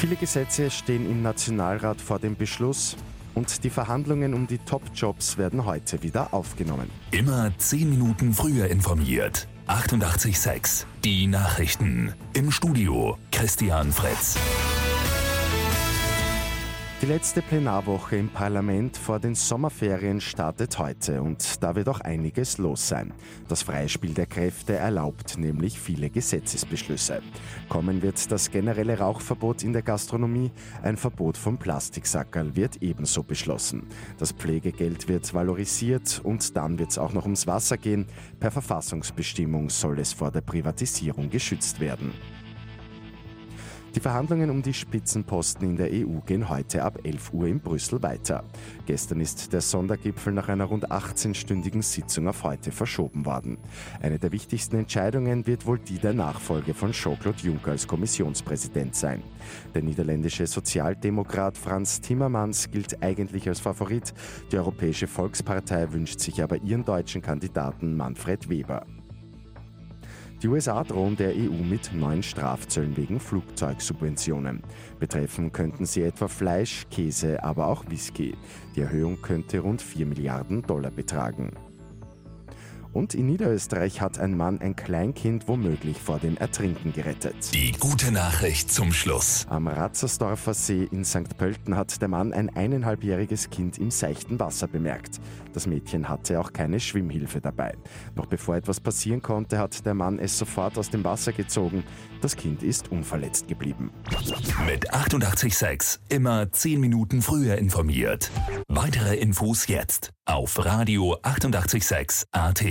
Viele Gesetze stehen im Nationalrat vor dem Beschluss und die Verhandlungen um die Top-Jobs werden heute wieder aufgenommen. Immer zehn Minuten früher informiert. 88.6 Die Nachrichten. Im Studio Christian Fritz. Die letzte Plenarwoche im Parlament vor den Sommerferien startet heute und da wird auch einiges los sein. Das Freispiel der Kräfte erlaubt nämlich viele Gesetzesbeschlüsse. Kommen wird das generelle Rauchverbot in der Gastronomie, ein Verbot von Plastiksackerl wird ebenso beschlossen. Das Pflegegeld wird valorisiert und dann wird es auch noch ums Wasser gehen. Per Verfassungsbestimmung soll es vor der Privatisierung geschützt werden. Die Verhandlungen um die Spitzenposten in der EU gehen heute ab 11 Uhr in Brüssel weiter. Gestern ist der Sondergipfel nach einer rund 18-stündigen Sitzung auf heute verschoben worden. Eine der wichtigsten Entscheidungen wird wohl die der Nachfolge von Jean-Claude Juncker als Kommissionspräsident sein. Der niederländische Sozialdemokrat Franz Timmermans gilt eigentlich als Favorit. Die Europäische Volkspartei wünscht sich aber ihren deutschen Kandidaten Manfred Weber. Die USA drohen der EU mit neuen Strafzöllen wegen Flugzeugsubventionen. Betreffen könnten sie etwa Fleisch, Käse, aber auch Whisky. Die Erhöhung könnte rund 4 Milliarden Dollar betragen. Und in Niederösterreich hat ein Mann ein Kleinkind womöglich vor dem Ertrinken gerettet. Die gute Nachricht zum Schluss. Am Ratzersdorfer See in St. Pölten hat der Mann ein eineinhalbjähriges Kind im seichten Wasser bemerkt. Das Mädchen hatte auch keine Schwimmhilfe dabei. Noch bevor etwas passieren konnte, hat der Mann es sofort aus dem Wasser gezogen. Das Kind ist unverletzt geblieben. Mit 886 immer 10 Minuten früher informiert. Weitere Infos jetzt auf Radio 886 AT.